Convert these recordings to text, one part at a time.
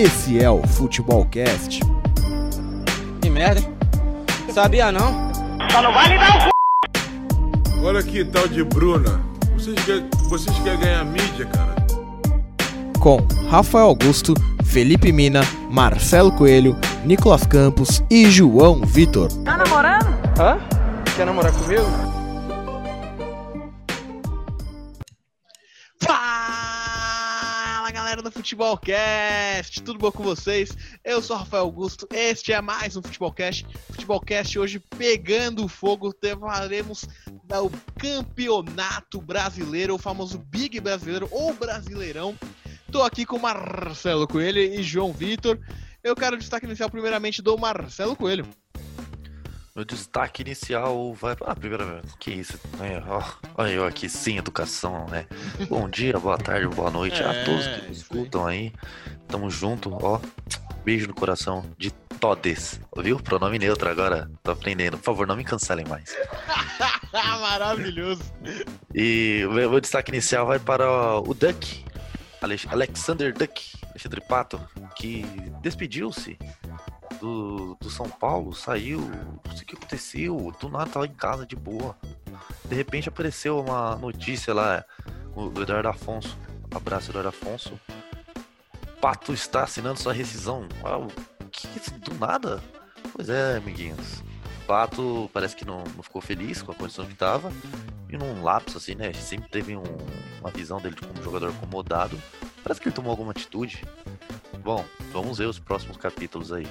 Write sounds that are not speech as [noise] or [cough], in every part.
Esse é o Futebolcast. Que merda, hein? Sabia não? Só não vai me dar o c... Olha que tal de Bruna. Vocês querem, vocês querem ganhar mídia, cara? Com Rafael Augusto, Felipe Mina, Marcelo Coelho, Nicolas Campos e João Vitor. Tá namorando? Hã? Quer namorar comigo? Do Futebolcast, tudo bom com vocês? Eu sou Rafael Augusto, este é mais um Futebolcast. Futebolcast hoje pegando fogo, falaremos do campeonato brasileiro, o famoso Big Brasileiro ou Brasileirão. Tô aqui com Marcelo Coelho e João Vitor. Eu quero destaque inicial primeiramente do Marcelo Coelho. Meu destaque inicial vai. Ah, primeira. Que isso? É, ó, olha eu aqui sem educação, né? Bom dia, boa tarde, boa noite a É, todos que isso escutam aí. Tamo junto, ó. Beijo no coração de todes. Viu? Pronome neutro agora. Tô aprendendo. Por favor, não me cancelem mais. [laughs] Maravilhoso. E o meu destaque inicial vai para o Duck. Alex- Alexander Duck, Alexandre Pato, que despediu-se do, do São Paulo, saiu, não sei o que aconteceu, do nada tava em casa de boa. De repente apareceu uma notícia lá do Eduardo Afonso. Abraço, Eduardo Afonso. Pato está assinando sua rescisão. Ah, o que isso? Do nada? Pois é, amiguinhos. Pato parece que não, não ficou feliz com a condição que tava. E num lapso, assim, né? Sempre teve um- uma visão dele como jogador acomodado. Parece que ele tomou alguma atitude. Bom, vamos ver os próximos capítulos aí.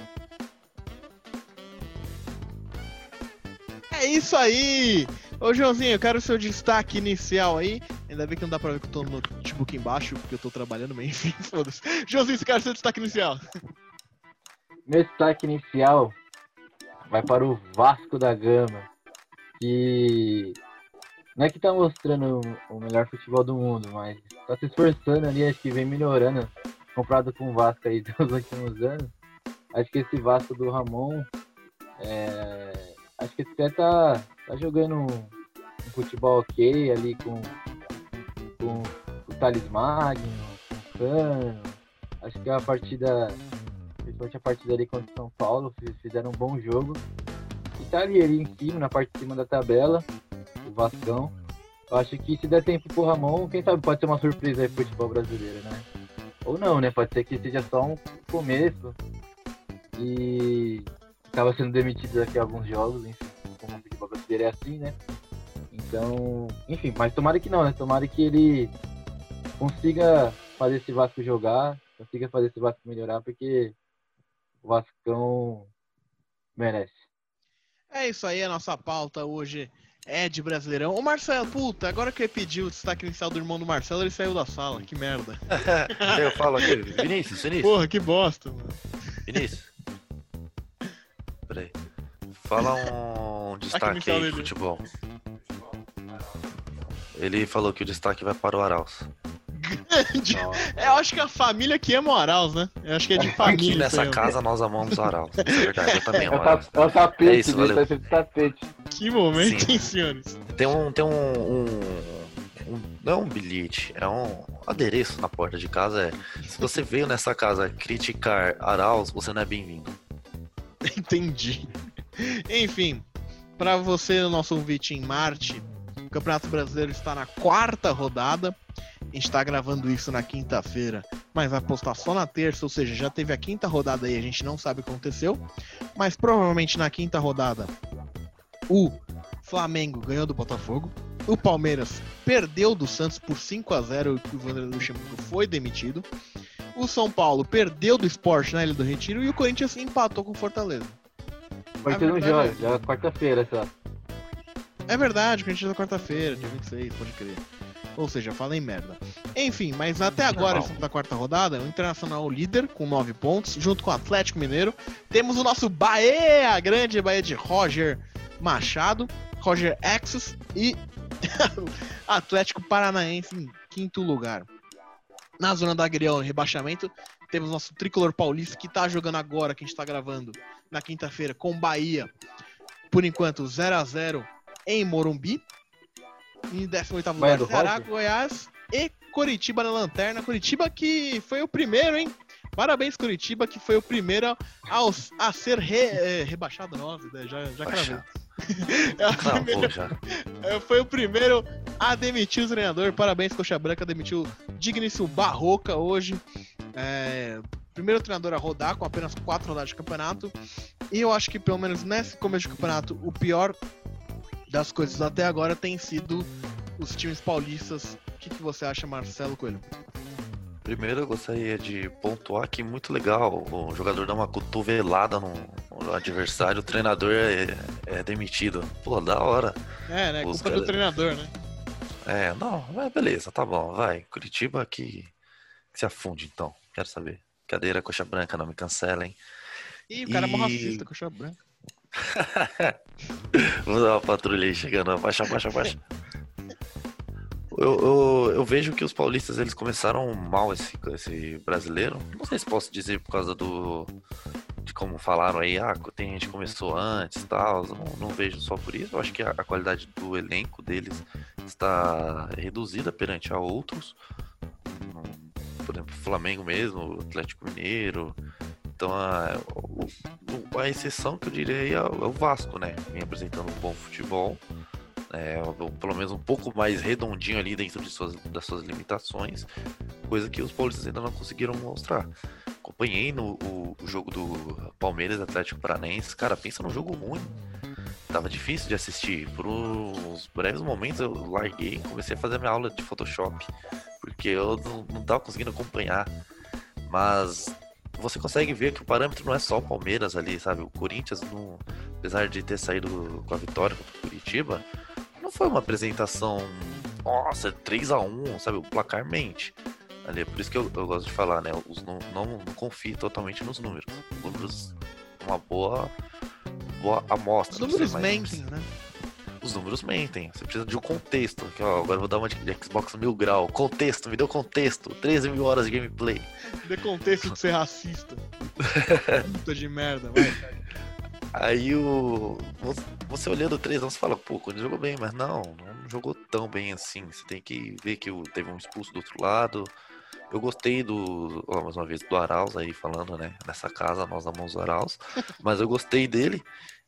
Isso aí! Ô Joãozinho, eu quero o seu destaque inicial aí. Ainda bem que não dá pra ver que eu tô no notebook embaixo, porque eu tô trabalhando, mas enfim, [laughs] foda-se. Joãozinho, você quer o seu destaque inicial? Meu destaque inicial vai para o Vasco da Gama, que não é que tá mostrando o melhor futebol do mundo, mas tá se esforçando ali, acho que vem melhorando, comparado com o Vasco aí dos [laughs] últimos anos. Acho que esse Vasco do Ramon, é, acho que até tá, tá jogando um, um futebol ok ali com, com o Thales Magno, com o Cano. Acho que a partida principalmente a partida ali contra o São Paulo, fiz- fizeram um bom jogo. E tá ali, ali em cima, na parte de cima da tabela, o Vascão. Eu acho que se der tempo pro Ramon, quem sabe pode ser uma surpresa aí pro futebol brasileiro, né? Ou não, né? Pode ser que seja só um começo e acaba sendo demitido daqui a alguns jogos, enfim, como o futebol brasileiro é assim, né? Então, enfim, mas tomara que não, né? Tomara que ele consiga fazer esse Vasco jogar, consiga fazer esse Vasco melhorar, porque o Vascão merece. É isso aí, a nossa pauta hoje é de Brasileirão. Ô Marcelo, puta, agora que eu pedi o destaque inicial do irmão do Marcelo, ele saiu da sala, que merda. [laughs] eu falo aqui, Vinícius, Vinícius, Porra, que bosta, mano. Vinícius. Fala um [laughs] destaque aí de dele. futebol. Ele falou que o destaque vai para o Arauz. De- Eu acho que a família que ama o Arauz, né? Eu acho que é de família. Aqui nessa casa nós amamos o Arauz. É [laughs] verdade, eu também É amo é o tapete, É isso, valeu. tá tapete. Que momento, Sim. hein, senhores? Tem um. Tem um, um, um- Não é um bilhete, é um adereço na porta de casa. É. Se você veio nessa casa criticar Arauz, você não é bem-vindo. [laughs] Entendi. Enfim, pra você, nosso ouvinte em Marte, o Campeonato Brasileiro está na quarta rodada. A gente tá gravando isso na quinta-feira, mas vai postar só na terça, ou seja, já teve a quinta rodada aí, a gente não sabe o que aconteceu. Mas provavelmente na quinta rodada, o Flamengo ganhou do Botafogo. O Palmeiras perdeu do Santos por 5 a 0 e o Vanderlei Luxemburgo foi demitido. O São Paulo perdeu do Sport na Ilha do Retiro e o Corinthians empatou com o Fortaleza. Um verdade jogo, já é quarta-feira só. É verdade, o Corinthians é quarta-feira, dia 26, pode crer. Ou seja, falei merda. Enfim, mas até agora, na quarta rodada, o Internacional líder com 9 pontos, junto com o Atlético Mineiro. Temos o nosso Bahia, a grande Bahia de Roger Machado, Roger Axis e [laughs] Atlético Paranaense em quinto lugar. Na zona da Agrião, rebaixamento, temos nosso tricolor paulista que tá jogando agora, que a gente tá gravando na quinta-feira, com Bahia. Por enquanto, 0 a 0 em Morumbi. Em 18 Bahia lugar, Ceará? Goiás e Coritiba na lanterna. Coritiba que foi o primeiro, hein? Parabéns, Curitiba, que foi o primeiro a, a ser re, é, rebaixado, nossa, né? já, já cravei. [laughs] É primeira- já. é, foi o primeiro a demitir o treinador. Parabéns, Coxa Branca, demitiu digníssimo Barroca hoje. É, primeiro treinador a rodar com apenas quatro rodadas de campeonato. E eu acho que, pelo menos nesse começo de campeonato, o pior das coisas até agora tem sido os times paulistas. O que, que você acha, Marcelo Coelho? Primeiro eu gostaria de pontuar que muito legal o jogador dá uma cotovelada no, no adversário, o treinador é, é demitido. Pô, da hora. É, né? Os Culpa do cara- treinador, né? É, não, mas beleza, tá bom, vai. Curitiba que, que se afunde então, quero saber. Cadeira, coxa branca, não me cancelem. Ih, o cara é E- racista, Coxa Branca. [laughs] Vamos dar uma patrulha aí chegando, abaixa, abaixa, abaixa. [laughs] Eu, eu, eu vejo que os paulistas eles começaram mal esse, esse brasileiro. Não sei se posso dizer por causa do. de como falaram aí, ah, tem gente que começou antes e tal. Não, não vejo só por isso. Eu acho que a, a qualidade do elenco deles está reduzida perante a outros. Por exemplo, Flamengo mesmo, Atlético Mineiro. Então a, a exceção que eu diria é o é o Vasco, né? Vem apresentando um bom futebol. É, pelo menos um pouco mais redondinho ali dentro de suas, das suas limitações, coisa que os paulistas ainda não conseguiram mostrar. Acompanhei no o, o jogo do Palmeiras Atlético Paranaense, cara, pensa num jogo ruim. Tava difícil de assistir. Por uns breves momentos eu larguei, comecei a fazer minha aula de Photoshop, porque eu não, não tava conseguindo acompanhar. Mas você consegue ver que o parâmetro não é só o Palmeiras ali, sabe? O Corinthians, não, apesar de ter saído com a vitória contra o Curitiba, foi uma apresentação, nossa, 3 a 1 sabe? O placar mente. Ali, é por isso que eu, eu gosto de falar, né? Os, não, não, não confie totalmente nos números. Os números, uma boa, boa amostra. Os números sei, mas- mentem, né? Os números mentem. Você precisa de um contexto. Aqui, ó, agora eu vou dar uma de de Xbox mil grau. Contexto, me deu contexto. 13 mil horas de gameplay. Dê contexto de ser racista. [laughs] Puta de merda, vai. Aí o. você- olhando o 3 você fala, pô, Corinthians jogou bem, mas não, não jogou tão bem assim. Você tem que ver que teve um expulso do outro lado. Eu gostei do. Ó, mais uma vez, do Arauz aí falando, né? Nessa casa, nós amamos o Arauz. [laughs] Mas eu gostei dele.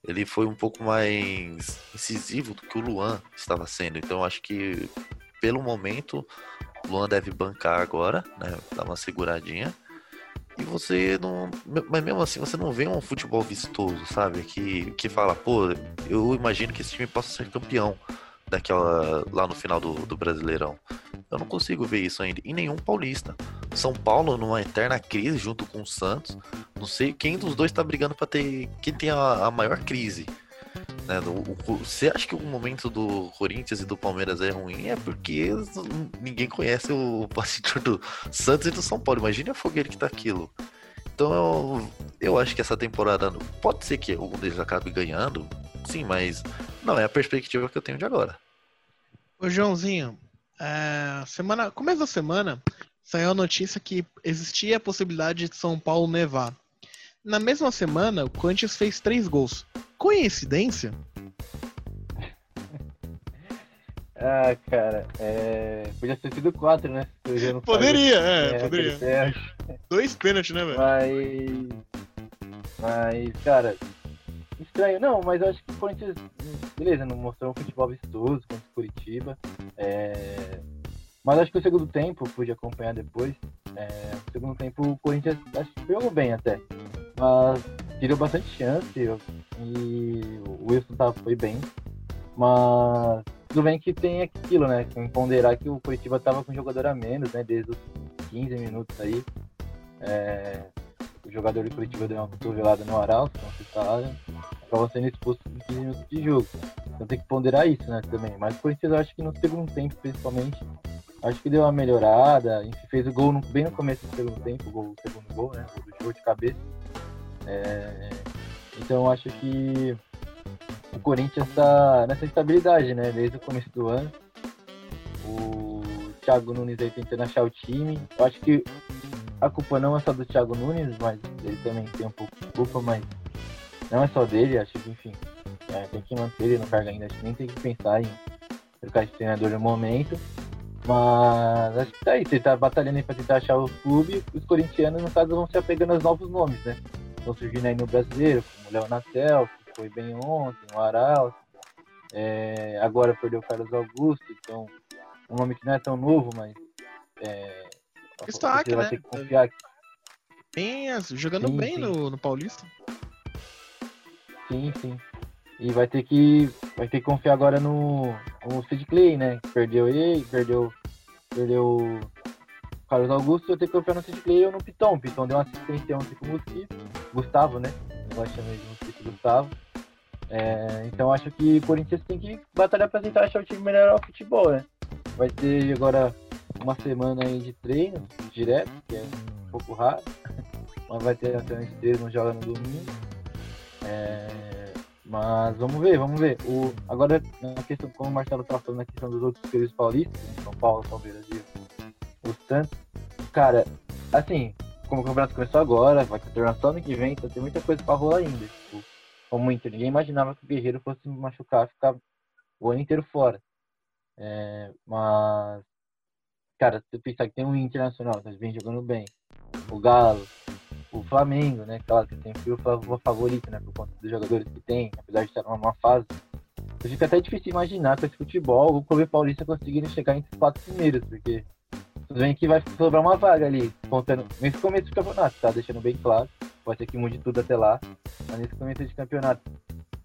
Ele foi um pouco mais incisivo do que o Luan estava sendo. Então eu acho que, pelo momento, o Luan deve bancar agora, né? Dar uma seguradinha. E você não. Mas mesmo assim, você não vê um futebol vistoso, sabe? Que, que fala, pô, eu imagino que esse time possa ser campeão daquela, lá no final do, do Brasileirão. Eu não consigo ver isso ainda. E nenhum paulista. São Paulo numa eterna crise junto com o Santos. Não sei quem dos dois tá brigando pra ter. Quem tem a, a maior crise. Né? O- o- Você acha que o momento do Corinthians e do Palmeiras é ruim? É porque ninguém conhece o bastidor do Santos e do São Paulo. Imagine a fogueira que tá aquilo. Então eu, eu acho que essa temporada pode ser que algum deles acabe ganhando, sim, mas não é a perspectiva que eu tenho de agora. Ô, Joãozinho, é, semana, começo da semana saiu a notícia que existia a possibilidade de São Paulo nevar. Na mesma semana, o Corinthians fez três gols. Coincidência? [laughs] Ah, cara, é... podia ter sido quatro, né? Não Poderia, é, aquele poderia. Dois pênaltis, né, velho? Mas. Mas, cara, estranho. Não, mas eu acho que o Corinthians, beleza, não mostrou um futebol vistoso contra o Curitiba. É... Mas acho que o segundo tempo, pude acompanhar depois. É... O segundo tempo o Corinthians acho que jogou bem até. Mas tirou bastante chance e o Wilson tá, foi bem. Mas tudo bem que tem aquilo, né? Tem que ponderar que o Curitiba tava com jogador a menos, né? Desde os 15 minutos aí. É, o jogador de Curitiba deu uma cotovelada no Arauz, como vocês falaram, acabou sendo expulso em 15 minutos de jogo. Então tem que ponderar isso, né, também. Mas o Corinthians, eu acho que no segundo tempo, principalmente, acho que deu uma melhorada. Enfim, fez o gol no- bem no começo do segundo tempo, o, gol, o segundo gol, né, o do jogo de cabeça. É, então eu acho que o Corinthians está nessa estabilidade, né, desde o começo do ano. O Thiago Nunes aí tentando achar o time. Eu acho que a culpa não é só do Thiago Nunes, mas ele também tem um pouco de culpa, mas não é só dele, acho que, enfim, é, tem que manter ele no cargo ainda, acho que nem tem que pensar em trocar de treinador no momento. Mas acho que tá aí, você tá batalhando aí pra tentar achar o clube, os corintianos, no caso, vão se apegando aos novos nomes, né? Estão surgindo aí no brasileiro, como o Léo Natel, que foi bem ontem, o Aral, é, agora perdeu o Carlos Augusto, então um nome que não é tão novo, mas é, Destaque, vai né? ter que confiar Bem, jogando Sim, bem sim. No, no Paulista. Sim, sim. E vai ter que vai ter que confiar agora no, no Sid Clay, né? Perdeu ele, perdeu perdeu Carlos Augusto, vai ter que confiar no ou no Piton. O Piton deu uma assistência ontem com o Mosquito, Gustavo, né? Eu gosto de de Mosquito Gustavo. É, então acho que o Corinthians tem que batalhar para tentar achar o time melhor ao futebol, né? Vai ter agora uma semana aí de treino direto, que é um pouco raro. [laughs] Mas vai ter até uns três, não joga no domingo. É, mas vamos ver, vamos ver. O, agora, na questão, como o Marcelo tá falando na questão dos outros períodos paulistas, São Paulo, Palmeiras e o Santos, cara, assim, como o campeonato começou agora, vai terminar só ano que vem, então tem muita coisa pra rolar ainda. Tipo, como Inter, ninguém imaginava que o Guerreiro fosse machucar, ficar o ano inteiro fora. É, mas, cara, se você pensar que tem um Internacional, que vem jogando bem, o Galo, o Flamengo, né? Claro que sempre o fa- o favorito, né? Por conta dos jogadores que tem, apesar de estar numa fase. Fica até difícil imaginar com esse futebol o Clube Paulista conseguindo chegar entre os quatro primeiros, porque tudo bem que vai sobrar uma vaga ali, contando nesse começo do campeonato, tá? Deixando bem claro. Pode ser que mude tudo até lá, mas nesse começo de campeonato.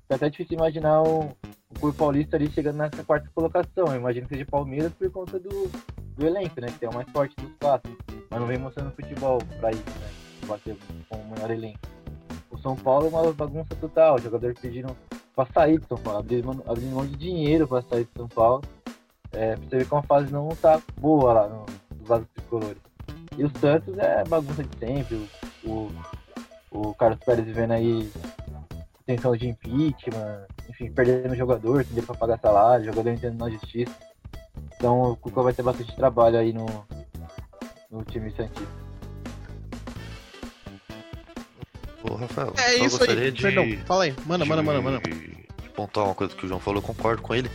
Fica até difícil imaginar o, o Clube Paulista ali chegando nessa quarta colocação. Eu imagino que seja Palmeiras por conta do, do elenco, né? Que é o mais forte dos quatro. Mas não vem mostrando futebol pra isso, né? bater com o maior elenco. O São Paulo é uma bagunça total, os jogadores pediram pra sair do São Paulo, abriram, abriram um de dinheiro pra sair do São Paulo. É, pra você ver como a fase não tá boa lá no, lados tricolores. E o Santos é bagunça de sempre, o, o, o Carlos Pérez vivendo aí tensão de impeachment, enfim, perdendo jogador, dinheiro pra pagar salário, jogador entrando na justiça. Então o Cuca vai ter bastante trabalho aí no, no time Santista. Ô, Rafael, É só isso gostaria aí. de, Perdão, fala aí. Manda, manda, manda, manda. de pontuar uma coisa que o João falou, eu concordo com ele.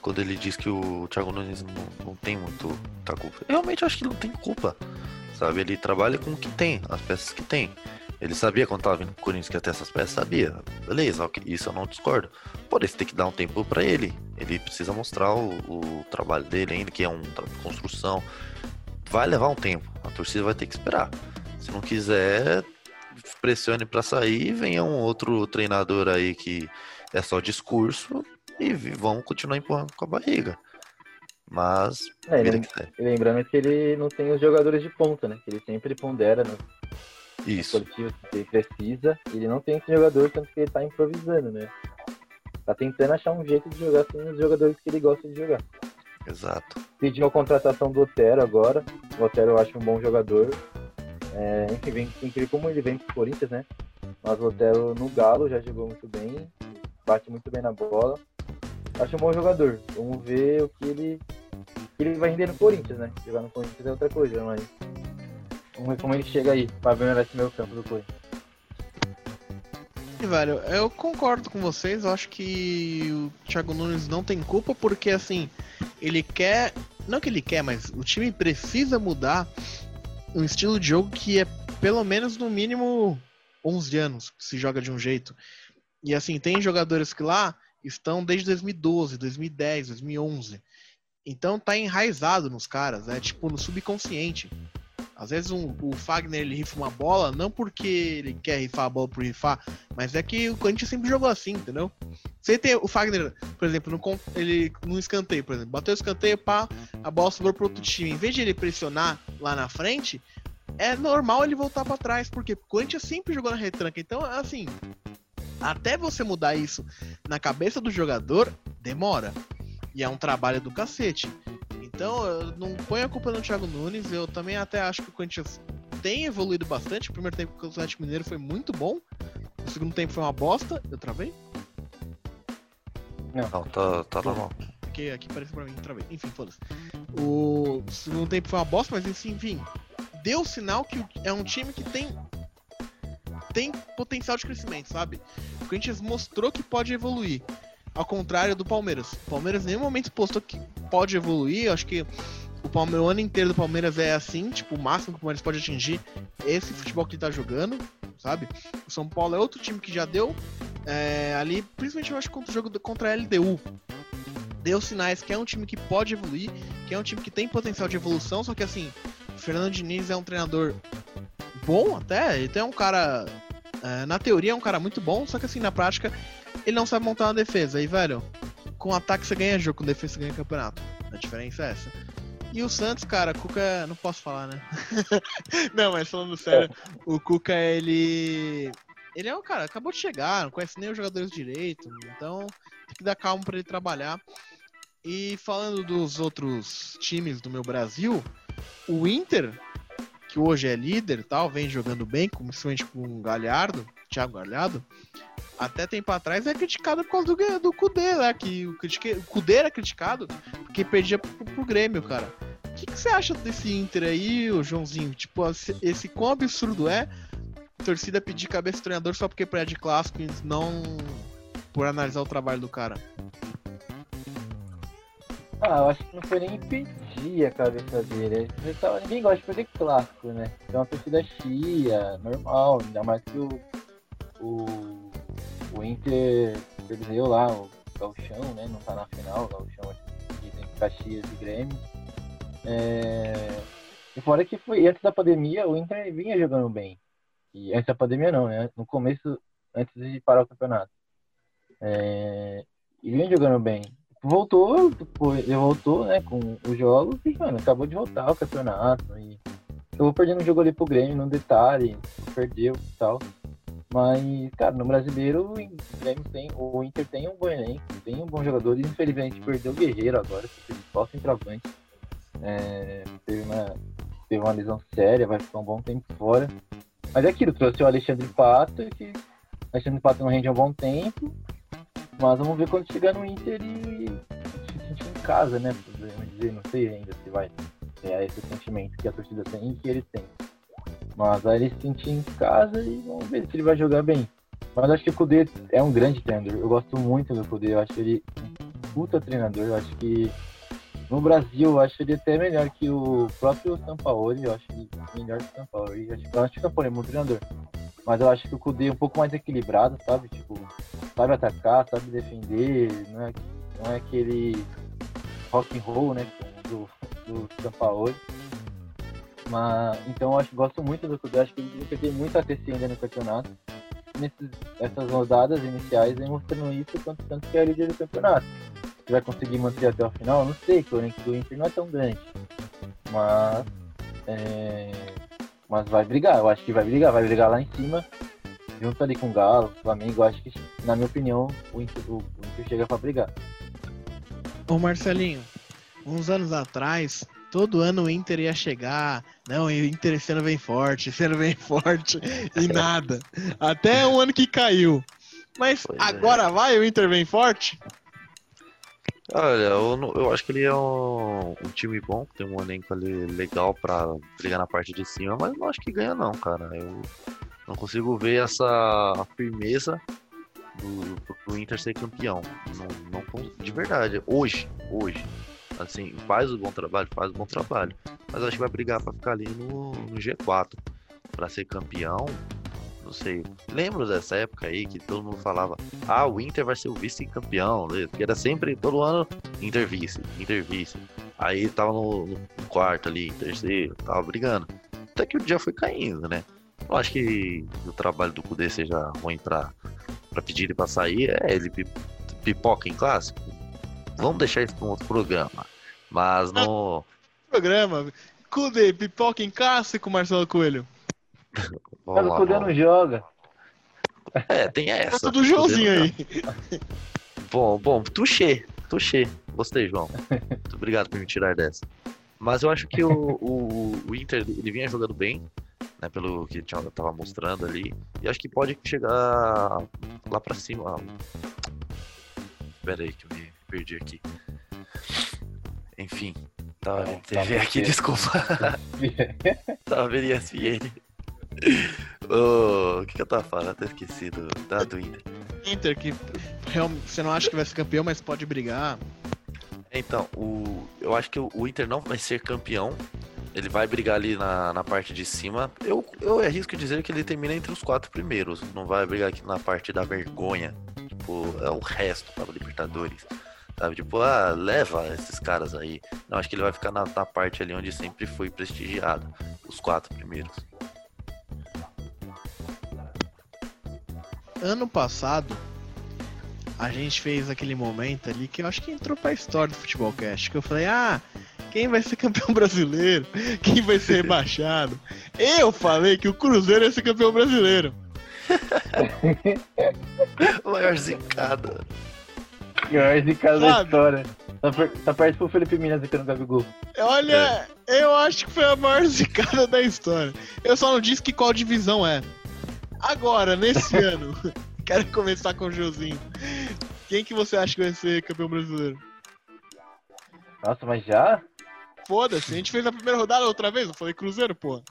Quando ele diz que o Thiago Nunes não, não tem muito muita culpa. Eu realmente acho que não tem culpa. Sabe? Ele trabalha com o que tem, as peças que tem. Ele sabia quando tava vindo pro Corinthians que ter essas peças, sabia. Beleza, isso eu não discordo. Porém, você tem que dar um tempo pra ele. Ele precisa mostrar o, o trabalho dele ainda, que é um tra- construção. Vai levar um tempo. A torcida vai ter que esperar. Se não quiser, pressione pra sair venha um outro treinador aí que é só discurso e vão continuar empurrando com a barriga. Mas, É, lembrando que ele não tem os jogadores de ponta, né? Que ele sempre pondera nas Isso, coletivas que ele precisa. Ele não tem esse jogador, tanto que ele tá improvisando, né? Tá tentando achar um jeito de jogar sem os jogadores que ele gosta de jogar. exato. Pediu a contratação do Otero agora. O Otero eu acho um bom jogador. É, enfim, vem, ver como ele vem pro Corinthians, né? Mas o Otero no Galo já jogou muito bem. Bate muito bem na bola. Acho um bom jogador. Vamos ver o que ele, que ele vai render no Corinthians, né? Jogar no Corinthians é outra coisa, mas. Vamos ver como ele chega aí pra melhorar esse meio campo do Corinthians. Velho, eu concordo com vocês. Eu acho que o Thiago Nunes não tem culpa, porque assim, ele quer. Não que ele quer, mas o time precisa mudar um estilo de jogo que é pelo menos no mínimo 11 anos que se joga de um jeito. E assim, tem jogadores que lá estão desde 2012, 2010, 2011. Então tá enraizado nos caras, é tipo no subconsciente. Às vezes um- o Fagner ele rifa uma bola, não porque ele quer rifar a bola por rifar, mas é que o Corinthians sempre jogou assim, entendeu? Você tem o Fagner, por exemplo, no, ele no escanteio, por exemplo, bateu o escanteio, pá, a bola sobrou pro outro time. Em vez de ele pressionar lá na frente, é normal ele voltar pra trás, porque o Corinthians sempre jogou na retranca. Então, assim, até você mudar isso na cabeça do jogador, demora. E é um trabalho do cacete. Então, eu não ponho a culpa no Thiago Nunes. Eu também até acho que o Corinthians tem evoluído bastante. O primeiro tempo com o Atlético Mineiro foi muito bom. O segundo tempo foi uma bosta. Eu travei? Não, tá, tá normal. Aqui, aqui parece pra mim, travei. Enfim, foda-se. O segundo tempo foi uma bosta, mas assim, enfim. Deu sinal que é um time que tem. Tem potencial de crescimento, sabe? O Corinthians mostrou que pode evoluir. Ao contrário do Palmeiras. O Palmeiras em nenhum momento postou que pode evoluir. Eu acho que O, Palme- o ano inteiro do Palmeiras é assim, tipo, o máximo que o Palmeiras pode atingir é esse futebol que ele tá jogando, sabe? O São Paulo é outro time que já deu é, ali, principalmente eu acho contra o jogo contra a LDU. Deu sinais que é um time que pode evoluir, que é um time que tem potencial de evolução, só que assim, o Fernando Diniz é um treinador bom até, ele tem um cara. é, na teoria é um cara muito bom, só que assim, na prática, ele não sabe montar uma defesa. E, velho, com ataque você ganha jogo, com defesa você ganha campeonato. A diferença é essa. E o Santos, cara, Cuca. Não posso falar, né? [laughs] não, mas falando sério, o Cuca, ele. Ele é um cara, acabou de chegar, não conhece nem os jogadores direito, então tem que dar calma pra ele trabalhar. E falando dos outros times do meu Brasil, o Inter, que hoje é líder tal, vem jogando bem, principalmente com o Galhardo, Thiago Galhardo, até tempo atrás é criticado por causa do, do Kudê, né? Que o, critique, o Kudê era criticado porque perdia pro, pro Grêmio, cara. O que, que você acha desse Inter aí, ô Joãozinho? Tipo, esse, esse quão absurdo é torcida pedir cabeça do treinador só porque perde clássico e não por analisar o trabalho do cara. Ah, eu acho que não foi nem pedir a cabeça dele. Ele tava- Ninguém gosta de perder clássico, né? É uma torcida chia, normal, ainda mais que o, o, o Inter perdeu lá, o Galchão, né? Não tá na final, o Galchão aqui tem Caxias e Grêmio. É... E fora que foi antes da pandemia, o Inter vinha jogando bem. E antes da pandemia não, né? No começo, antes de parar o campeonato. É... E vinha jogando bem voltou, ele voltou, né, com os jogos e, mano, acabou de voltar ao campeonato e acabou perdendo um jogo ali pro Grêmio, num detalhe, perdeu e tal. Mas, cara, no brasileiro, o Grêmio tem, o Inter tem um bom elenco, tem um bom jogador e infelizmente perdeu o Guerreiro agora, que teve só centroavante. É, teve, uma, teve uma lesão séria, vai ficar um bom tempo fora. Mas é aquilo, trouxe o Alexandre Pato, que o Alexandre Pato não rende há um bom tempo, mas vamos ver quando chegar no Inter e casa, né? Podemos dizer, não sei ainda se vai é esse sentimento que a torcida tem e que ele tem. Mas aí ele se sentir em casa e vamos ver se ele vai jogar bem. Mas acho que o Kudê é um grande treinador. Eu gosto muito do Kudê. Eu acho ele um puta treinador. Eu acho que no Brasil, eu acho ele até melhor que o próprio Sampaoli. Eu acho ele melhor que o Sampaoli. Eu acho, eu acho que o Sampaoli é um bom treinador. Mas eu acho que o Kudê é um pouco mais equilibrado, sabe? Tipo, sabe atacar, sabe defender, não é, não é aquele rock and roll, né, do, do Sampaoli. Mas, então eu acho, gosto muito do Kudê, acho que ele tem muito a ainda no campeonato. Nesses, essas rodadas iniciais vem mostrando isso, tanto, tanto que é líder do campeonato. Se vai conseguir manter até o final, não sei, que o elenco do Inter não é tão grande. Mas, é, mas vai brigar, eu acho que vai brigar, vai brigar lá em cima junto ali com o Galo, Flamengo, acho que, na minha opinião, o Inter, o, o Inter chega pra brigar. Ô Marcelinho, uns anos atrás, todo ano o Inter ia chegar. Não, o Inter esse ano vem forte, esse ano vem [laughs] forte, e nada. Até o ano que caiu. Mas Pois é. agora vai, o Inter vem forte? Olha, eu, não- eu acho que ele é um, um time bom, tem um elenco ali legal pra brigar na parte de cima, mas não acho que ganha não, cara. Eu não consigo ver essa firmeza do Inter ser campeão. Não, não de verdade. Hoje, hoje. Assim, faz o bom trabalho, faz o bom trabalho. Mas acho que vai brigar pra ficar ali no, no G4. Pra ser campeão, não sei. Lembro dessa época aí que todo mundo falava: ah, o Inter vai ser o vice-campeão. né? Que era sempre, todo ano, Inter vice, Inter vice. Aí tava no, no quarto ali, terceiro, tava brigando. Até que o dia foi caindo, né? Eu acho que o trabalho do Kudê seja ruim pra, pra pedir ele pra sair. É, ele pi- pipoca em clássico. Vamos deixar isso pra um outro programa. Mas no. Programa. Cude, pipoca em clássico, Marcelo Coelho. [laughs] Mas o vamos. não joga. É, tem essa. Kudê Joãozinho aí. [laughs] Bom, bom, tuxê, tuxê. Gostei, João. Muito obrigado por me tirar dessa. Mas eu acho que o, o, o Inter, ele vinha jogando bem, né, pelo que tinha, tava mostrando ali. E acho que pode chegar lá pra cima. Pera aí que eu me perdi aqui. Enfim, tava vendo Tá, TV tá aqui, desculpa. [laughs] tava vendo ESPN. O que, que eu tava falando? Até esquecido. Da do Inter. Inter, que realmente você não acha que vai ser campeão, mas pode brigar. Então, o, eu acho que o, o Inter não vai ser campeão. Ele vai brigar ali na, na parte de cima. Eu, eu arrisco dizer que ele termina entre os quatro primeiros. Não vai brigar aqui na parte da vergonha. Tipo, é o resto para Libertadores. Sabe? Tipo, ah, leva esses caras aí. Não, acho que ele vai ficar na, na parte ali onde sempre foi prestigiado. Os quatro primeiros. Ano passado, a gente fez aquele momento ali que eu acho que entrou pra história do Futebol Cast. Que eu falei, ah, quem vai ser campeão brasileiro? Quem vai ser rebaixado? Eu falei que o Cruzeiro ia ser campeão brasileiro. [laughs] Maior zicada. Pior de casa da história. Tá, tá perto pro Felipe Minas aqui no Gabigol. Olha, eu acho que foi a maior [laughs] zicada da história. Eu só não disse que qual divisão é. Agora, nesse [laughs] ano, quero começar com o Josinho. Quem que você acha que vai ser campeão brasileiro? Nossa, mas já? Foda-se, a gente fez a primeira rodada outra vez, eu falei Cruzeiro, pô.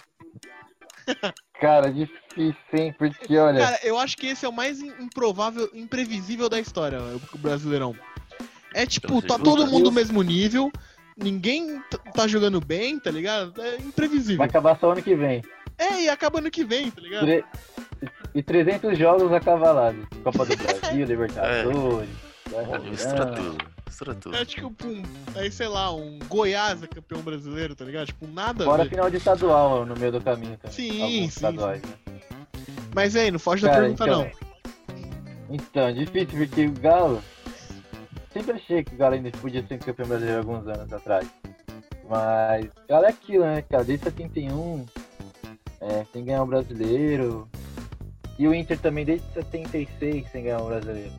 Cara, difícil, hein? Porque olha. Cara, eu acho que esse é o mais im- improvável, imprevisível da história, o Brasileirão. É tipo, tá todo mundo no mesmo nível, ninguém tá jogando bem, tá ligado? É imprevisível. Vai acabar só ano que vem. É, e acaba ano que vem, tá ligado? Tre- E 300 jogos acavalados. Copa do [laughs] Brasil, Libertadores. Mistura Brasileirão. Mistura tudo. É tipo, um, aí sei lá, um Goiás é campeão brasileiro, tá ligado? Tipo, nada a Fora a ver. final de estadual no meio do caminho também. Sim, Alguns sim, estaduais, né? Mas aí, não foge da Cara, pergunta então- não. Então, é difícil porque o Galo. Sempre achei que o Galo ainda podia ser campeão brasileiro alguns anos atrás. Mas o Galo é aquilo, né, cara? Desde 71, é, sem ganhar um brasileiro. E o Inter também desde 76 sem ganhar um brasileiro.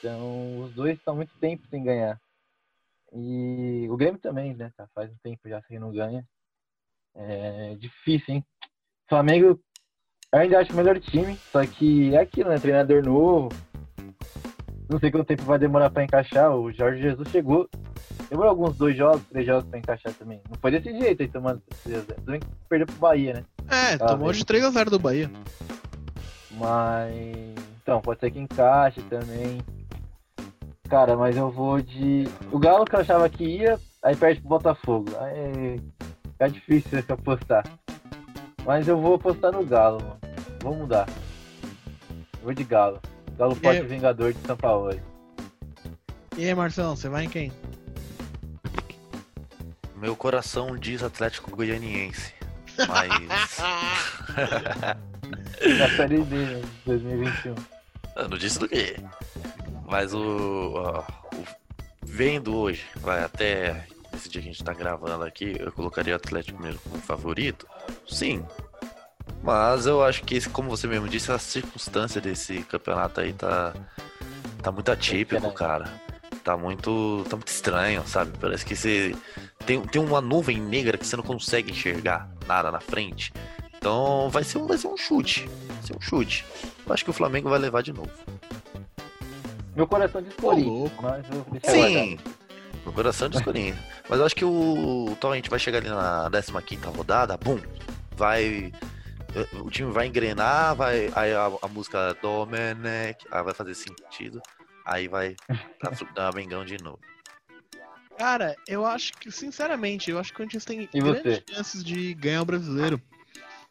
Então, os dois estão muito tempo sem ganhar. E o Grêmio também, né? Tá? Faz um tempo já que não ganha. É difícil, hein? Flamengo eu ainda acho o melhor time, só que é aquilo, né? Treinador novo. Não sei quanto tempo vai demorar pra encaixar. O Jorge Jesus chegou. Demorou alguns dois jogos, três jogos pra encaixar também. Não foi desse jeito aí, tomando 3 Também perdeu pro Bahia, né? É, Tá tomou bem. de 3x0 do Bahia. Mas. Então, pode ser que encaixe também. Cara, mas eu vou de. O Galo que eu achava que ia, aí perde pro Botafogo. Aí é difícil apostar. Mas eu vou apostar no Galo, mano. Vou mudar. Eu vou de Galo. Galo forte É. vingador de São Paulo. E aí, Marcelão, você vai em quem? Meu coração diz Atlético Goianiense. Mas. Na série D, né? 2021. Eu não disse do quê. Mas o, ó, o- Vendo hoje, vai até esse dia que a gente tá gravando aqui, eu colocaria o Atlético mesmo como favorito? Sim. Mas eu acho que, como você mesmo disse, a circunstância desse campeonato aí tá. Tá muito atípico, cara. Tá muito. tá muito estranho, sabe? Parece que você. Tem, tem uma nuvem negra que você não consegue enxergar nada na frente. Então vai ser um, vai ser um chute. Vai ser um chute. Eu acho que o Flamengo vai levar de novo. Meu coração diz Ô, Corinthians, louco. mas eu vou deixar guardado. Sim, meu coração diz Corinthians. Mas eu acho que o, então a gente vai chegar ali na 15 rodada, bum, vai. O time vai engrenar, vai. Aí a, a música Domenech, aí vai fazer sentido. Aí vai [laughs] dar, dar Mengão de novo. Cara, eu acho que, sinceramente, eu acho que o Corinthians tem E grandes você? chances de ganhar o brasileiro.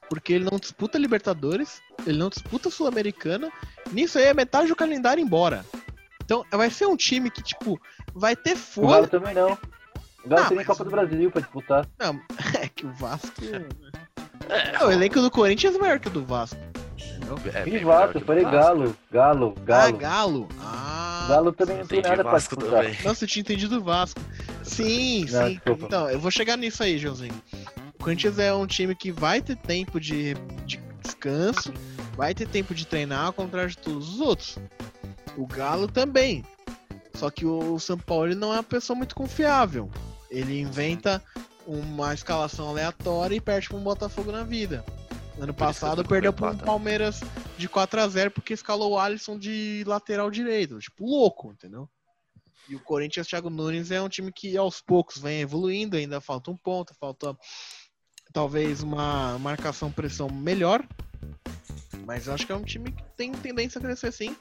Porque ele não disputa Libertadores, ele não disputa Sul-Americana. Nisso aí é metade do calendário embora. Então vai ser um time que, tipo, vai ter O Galo também não. O Galo Ah, tem mas- Copa do Brasil pra disputar. Não, [laughs] é que o Vasco. É, o elenco do Corinthians é maior que o do Vasco. É, melhor Vasco, que eu o falei Vasco. Galo. Galo, Ah, Galo. Galo. Ah. Galo também não tem nada pra Vasco disputar. também. Nossa, eu tinha entendido o Vasco. Sim, Não, sim. desculpa. Então, eu vou chegar nisso aí, Joãozinho. O Corinthians é um time que vai ter tempo de, de descanso, vai ter tempo de treinar, ao contrário de todos os outros. O Galo também. Só que o São Paulo não é uma pessoa muito confiável. Ele inventa uma escalação aleatória e perde para um Botafogo na vida. Ano passado perdeu para um. Palmeiras de 4 a 0 porque escalou o Alisson de lateral direito. Tipo, louco, entendeu? E o Corinthians, Thiago Nunes, é um time que aos poucos vem evoluindo, ainda falta um ponto, falta talvez uma marcação pressão melhor. Mas eu acho que é um time que tem tendência a crescer sim.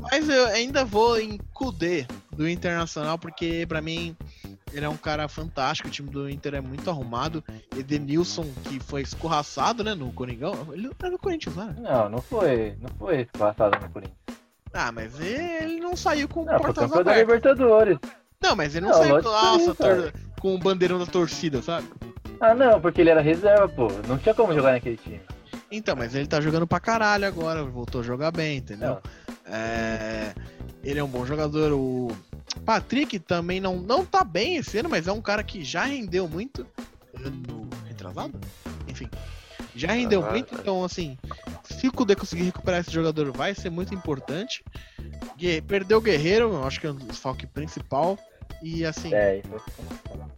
Mas eu ainda vou em Kudê do Internacional, porque pra mim ele é um cara fantástico. O time do Inter é muito arrumado. Edenilson, que foi escorraçado, né, no Coringão. Ele era no Corinthians, né? Não, não foi. Não foi passado no Corinthians. Ah, mas ele não saiu com Não, portas campeão da abertas. Libertadores. Não, mas ele não, Não, saiu nossa, sim, tor- com o bandeirão da torcida, sabe? Ah, não, porque ele era reserva, pô. Não tinha como jogar naquele time. Então, mas ele tá jogando pra caralho agora, voltou a jogar bem, entendeu? Não. É, Ele é um bom jogador. O Patrick também não, não tá bem esse ano, mas é um cara que já rendeu muito. Ano retrasado? Enfim. Já rendeu Ah, muito, então assim, se o Kudê conseguir recuperar esse jogador, vai ser muito importante. Perdeu o Guerreiro, eu acho que é o desfalque principal. E assim, É.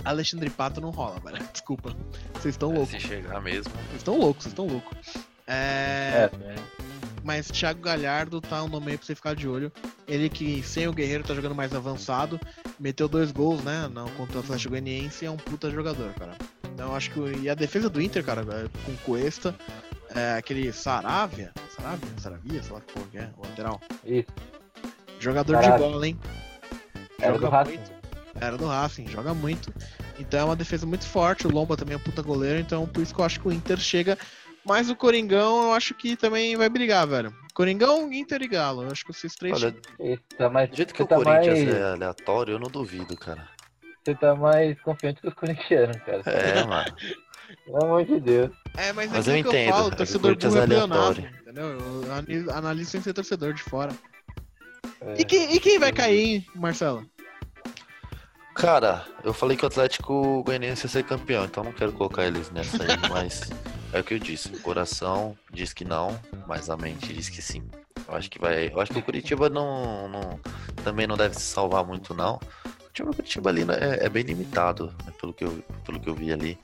Alexandre Pato não rola, velho. [laughs] Desculpa. Vocês estão É, loucos. Se chegar mesmo. Vocês estão loucos, vocês estão loucos. É, É, é. Mas Thiago Galhardo tá um nome aí pra você ficar de olho. Ele que sem o Guerreiro tá jogando mais avançado, meteu dois gols, né? Não, contra o Atlético Goianiense é um puta jogador, cara. Então eu acho que. E a defesa do Inter, cara, é, com Cuesta, é, aquele Saravia, Saravia, Saravia, sei lá que porra que é, o lateral. Isso. Jogador Saravia. de bola, hein? Era do Racing. Era do Racing, joga muito. Então é uma defesa muito forte. O Lomba também é um puta goleiro. Então por isso que eu acho que o Inter chega. Mas o Coringão eu acho que também vai brigar, velho. Coringão, Inter e Galo. Eu acho que esses três. Olha, tá mais, do jeito que o tá Corinthians mais, é aleatório, eu não duvido, cara. Você tá mais confiante que os corintianos, cara. É, [laughs] mano. Pelo amor de Deus. É, mas, Mas é eu aquilo que entendo, eu falo, é torcedor o Corinthians burro é é aleatório. entendeu? Eu analiso, sem ser torcedor de fora. É. E, quem, e quem vai cair, hein, Marcelo? Cara, eu falei que o Atlético Goianiense ia ser campeão, então não quero colocar eles nessa aí, [laughs] mas é o que eu disse. O coração diz que não, mas a mente diz que sim. Eu acho que vai. Eu acho que o Curitiba não, não- também não deve se salvar muito, não. O time do Curitiba ali né, é, é bem limitado, né, pelo, que eu, pelo que eu vi ali.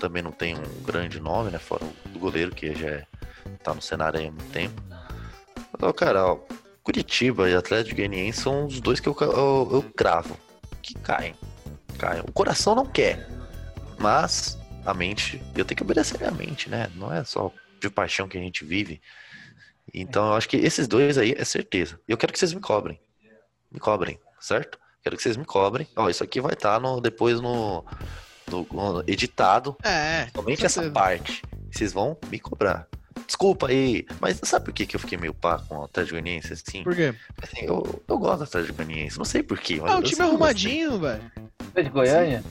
Também não tem um grande nome, né? Fora o goleiro, que já é, tá no cenário há muito tempo. Ó, cara, ó, Curitiba e Atlético Goianiense são os dois que eu, eu, eu cravo. Que caem. Caem. O coração não quer. Mas a mente. Eu tenho que obedecer a minha mente, né? Não é só de paixão que a gente vive. Então eu acho que esses dois aí é certeza. Eu quero que vocês me cobrem. Me cobrem, certo? Quero que vocês me cobrem. Ó, isso aqui vai estar no, depois no, no- no editado. É, Somente com essa parte. Vocês vão me cobrar. Desculpa aí, mas sabe por que, que eu fiquei meio pá com o Atlético Goianiense assim? Por quê? Assim, eu, eu gosto do Atlético Goianiense, não sei porquê. mas Ah, o time é gostei. arrumadinho, velho. É de Goiânia?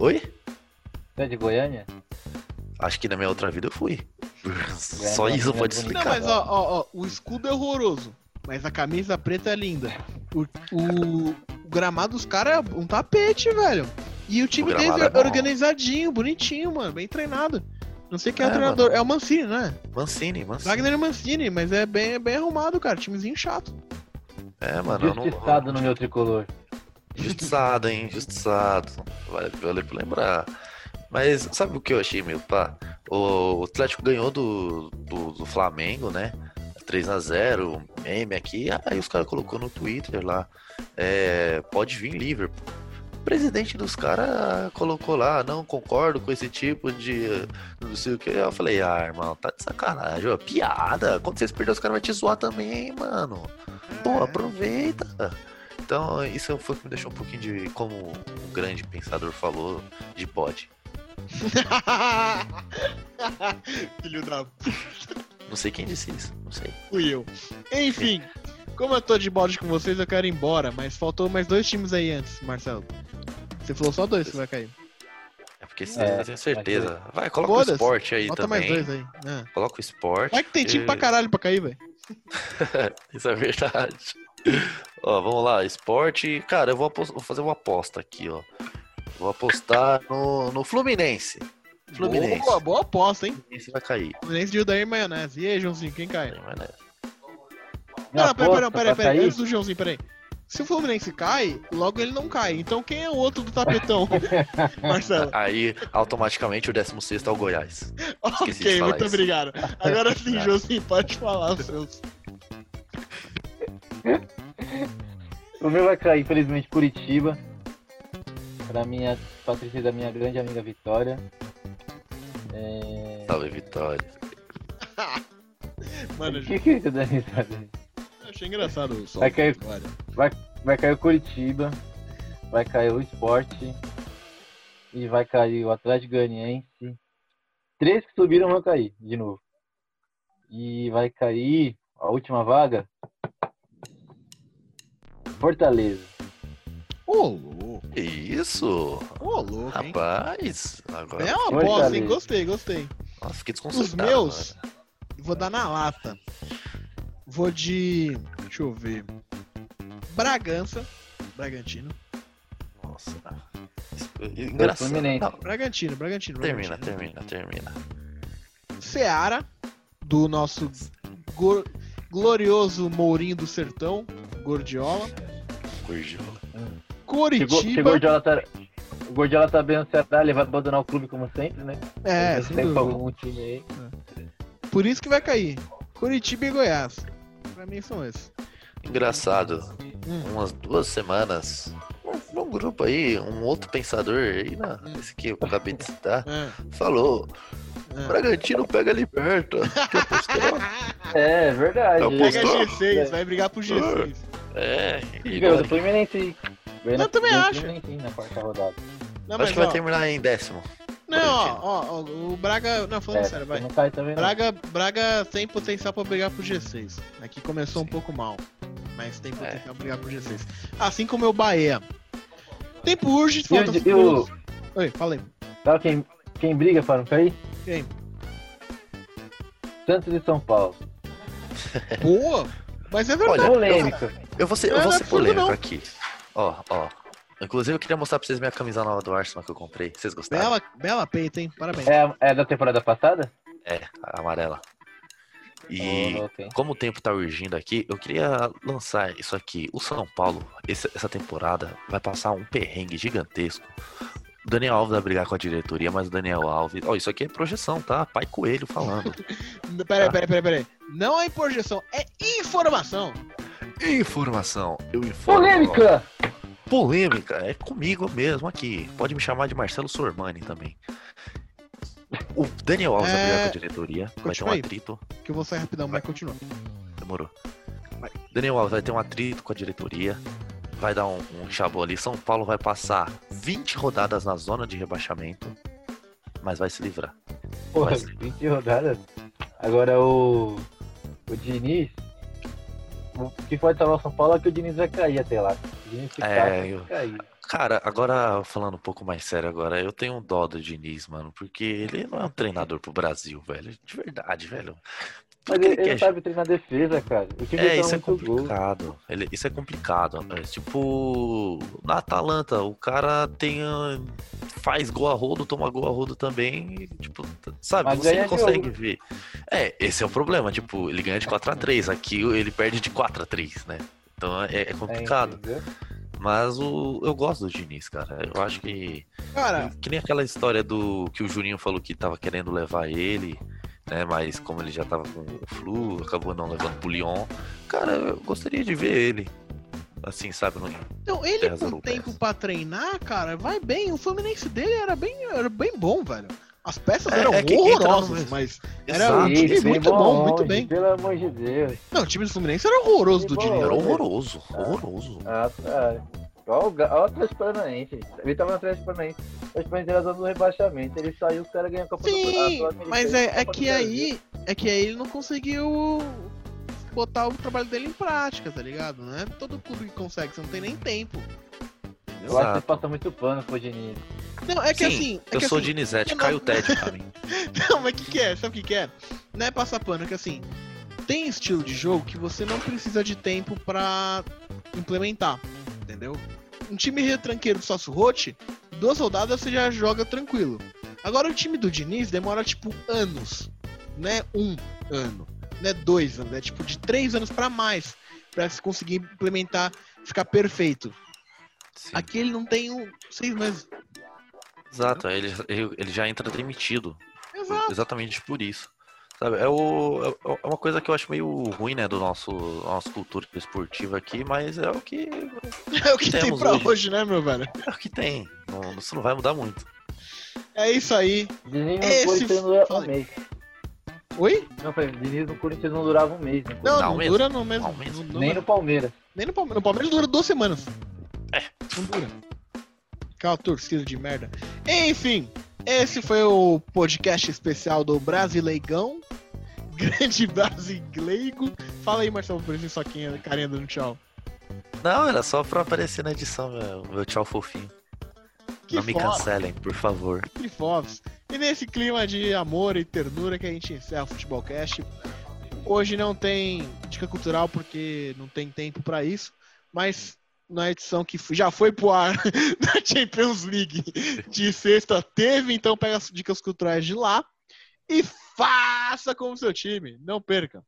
Oi? Você é de Goiânia? Acho que na minha outra vida eu fui. Só É, isso é pode. Não, explicar. mas ó, ó, ó, o escudo é horroroso. Mas a camisa preta é linda. O, o, o gramado dos caras é um tapete, velho. E o time O deles é é organizadinho, bonitinho, mano. Bem treinado. Não sei quem é, o É, treinador. mano. É o Mancini, né? Mancini, Mancini. Wagner Mancini, mas é bem, é bem arrumado, cara. Timezinho chato. É, mano, eu não. Justiçado no meu tricolor. Justiçado, hein? Justiçado. Vale, vale por lembrar. Mas sabe o que eu achei, meu pá? O Atlético ganhou do, do, do Flamengo, né? 3x0, meme aqui. Aí os caras colocou no Twitter lá. É, pode vir Liverpool. O presidente dos caras colocou lá, não concordo com esse tipo de não sei o que. Eu falei, ah, irmão, tá de sacanagem, ó, piada. Quando vocês perderem, os caras vão te zoar também, mano. Pô, aproveita. Então, isso foi o que me deixou um pouquinho de, como um grande pensador falou, de bode. [laughs] Filho da p... Não sei quem disse isso, não sei. fui eu. Enfim, como eu tô de bode com vocês, eu quero ir embora. Mas faltou mais dois times aí antes, Marcelo. Você falou só dois que vai cair. É porque você É, eu tenho certeza. Vai, coloca o esporte aí Bota também. mais dois aí. Ah. Coloca o esporte. Vai que tem time pra e- caralho pra cair, velho. [laughs] Isso é verdade. ó, vamos lá, esporte. Cara, eu vou, apos- vou fazer uma aposta aqui, ó. Vou apostar no, no Fluminense. Fluminense. Boa, boa aposta, hein? Fluminense vai cair. Fluminense de Udair Maionese. E aí, Joãozinho, quem cai? Mas, né, Não, peraí, peraí, peraí, peraí. Antes do Joãozinho, peraí. Se o Fluminense cai, logo ele não cai. Então quem é o outro do tapetão? [laughs] Marcelo. Aí, automaticamente, o 16 é o Goiás. Ok, muito isso. obrigado. Agora sim, Nada. [laughs] Joãozinho, pode falar os seus. [laughs] O meu vai cair, infelizmente, Curitiba. Pra minha, pra tristeza da minha grande amiga Vitória. É... Salve, Vitória. [laughs] Mano, O que que você dá risada aí? Achei engraçado o som. Vai cair- Olha. Vai cair o Curitiba, vai cair o Esporte e vai cair o Atlético Goianiense. Três que subiram vão cair de novo. E vai cair a última vaga. Fortaleza. Ô, louco. Isso? Ô, louco, hein? Rapaz, agora É uma bosta, hein? Gostei, gostei. Nossa, fiquei Os desconcertado. meus, mano. vou dar na lata. Vou de. Deixa eu ver. Bragança. Bragantino. Nossa. Isso- Engraçado. Não, Bragantino, Bragantino. termina, Bragantino. termina, termina. Seara, do nosso gor- glorioso Mourinho do Sertão, Gordiola. Gordiola. Chegou, chegou o tá, o Gordiola tá bem no Ceará, ele vai abandonar o clube como sempre, né? É, Ele sem tem dúvida. algum time aí. Por isso que vai cair. Curitiba e Goiás. Pra mim são esses. Engraçado. Hum. Umas duas semanas. Um, um grupo aí, um outro pensador aí, na, Hum. esse que eu acabei de citar, [laughs] É, falou: é. Bragantino pega liberta. [laughs] Que apostou? É, verdade. Pega Postou? G6, vai brigar pro G6. É, e Ganhou do não- Fluminense. Eu também acho. Fluminense na quarta rodada. Não, acho mas, que vai ó, terminar em décimo. Não, ó, ó, ó, o Braga. Não, falando É, sério, vai. Não cai também, não. Braga, Braga tem potencial pra brigar pro G6. Aqui começou um pouco mal, mas tem potencial pra brigar pro G6. Assim como o Bahia. Tempo urge, falta E o- e. Oi, falei. Sabe quem, quem briga para não cair? Quem? Santos e São Paulo. Boa! Mas é verdade. Olha, Polêmica. Eu vou ser, eu Não, vou é ser polêmico não. aqui. Ó, ó. Inclusive eu queria mostrar pra vocês minha camisa nova do Arsenal que eu comprei. Vocês gostaram? Bela, bela peita, hein? Parabéns. É, é da temporada passada? É, a amarela. E Oh, ok. como o tempo tá urgindo aqui, eu queria lançar isso aqui. O São Paulo, esse- essa temporada, vai passar um perrengue gigantesco. O Daniel Alves vai brigar com a diretoria, mas o Daniel Alves. Ó, isso aqui é projeção, tá? Pai Coelho falando. [laughs] Peraí, peraí, peraí, peraí. Não é projeção, é informação. Informação, eu informo. Polêmica! Polêmica, é comigo mesmo aqui. Pode me chamar de Marcelo Sormani também. O Daniel Alves vai É, brigar com a diretoria, vai ter um continua aí. atrito. Que eu vou sair rapidão, mas continua. Demorou. Daniel Alves vai ter um atrito com a diretoria. Vai dar um, um chabu ali. São Paulo vai passar 20 rodadas na zona de rebaixamento. Mas vai se livrar. Porra, Mas- 20 rodadas. Agora o. O Diniz. O que pode salvar o São Paulo é que o Diniz vai cair até lá. O Diniz É, eu- cair. Cara, agora falando um pouco mais sério agora, eu tenho um dó do Diniz, mano, porque ele não é um treinador pro Brasil, velho. De verdade, velho. Mas ele, ele sabe treinar defesa, cara. O time É, dele isso é gol. complicado. Ele- isso é complicado. É, tipo, na Atalanta, o cara tem. ah, faz gol a rodo, toma gol a rodo também. e, Tipo, sabe? Mas você não consegue jogo. ver. É, esse é o problema. Tipo, ele ganha de 4x3. Aqui ele perde de 4x3, né? Então é, é É, complicado. entendeu? Mas o, eu gosto do Diniz, cara. Eu acho que. Cara, Que nem aquela história do que o Juninho falou que tava querendo levar ele, né? Mas como ele já tava com o flu, acabou não levando pro Lyon. Cara, eu gostaria de ver ele. Assim, sabe? No... então ele com europeias. tempo pra treinar, cara, vai bem. O Fluminense dele era bem, era bem bom, velho. As peças É, eram é horrorosas, mas era Exato. um time muito bom, muito longe, bem. Pelo amor de Deus. Não, o time do Fluminense era horroroso do Diniz. Era horroroso, horroroso. Ah, tá. Olha o, o Atlético Paranaense. Ele tava no Atlético Paranaense. O Atlético Paranaense era zona do rebaixamento. Ele saiu, os caras ganham a Copa do Sim, a Sul-Americana mas e a é, é do que Brasil. aí. É que aí ele não conseguiu botar o trabalho dele em prática, tá ligado? Não é todo clube que consegue, você não tem nem tempo. Eu acho que Exato. passa muito pano pro Diniz. Não, é que Sim, assim. É eu que sou assim, Dinizete, eu não- cai o Ted pra [laughs] mim. Não, mas o que, que é? Sabe o que, que é? Não é passar pano, é que assim, tem estilo de jogo que você não precisa de tempo pra implementar, entendeu? Um time retranqueiro do Sócio Rote, duas rodadas você já joga tranquilo. Agora o time do Diniz demora tipo anos, né? Um ano, né? Dois anos, né? Tipo de três anos pra mais pra se conseguir implementar, ficar perfeito. Sim, Aqui ele não tem um, seis meses. Exato, ele, ele ele já entra demitido. Exato. Exatamente por isso. Sabe, é, o, é é uma coisa que eu acho meio ruim, né, do nosso nossa cultura esportiva aqui, mas é o que [laughs] É o que tem pra hoje. hoje, né, meu velho? é o que tem. Não, isso não vai mudar muito. É isso aí. Não Esse sendo fala aí. amei. Oi? Não, foi, o Diniz no Corinthians não durava um mês. né? Não, Não não, mesmo? dura no mesmo. Não mesmo. não- não- Nem no Palmeiras. nem no Palmeiras. No Palmeiras dura duas semanas. É. Não dura. Aquela torcida de merda. Enfim, esse foi o podcast especial do Brasileigão. Grande brasileigo. Fala aí, Marcelo, por isso só quem é carinha dando tchau. Não, era só pra aparecer na edição, meu, meu tchau fofinho. Que Não me foda. cancelem, por favor. Que fofos. E nesse clima de amor e ternura que a gente encerra o Futebolcast. Hoje não tem dica cultural porque não tem tempo pra isso, mas na edição que já foi pro ar [laughs] da Champions League de sexta teve, então pega as dicas culturais de lá e faça como seu time. Não perca.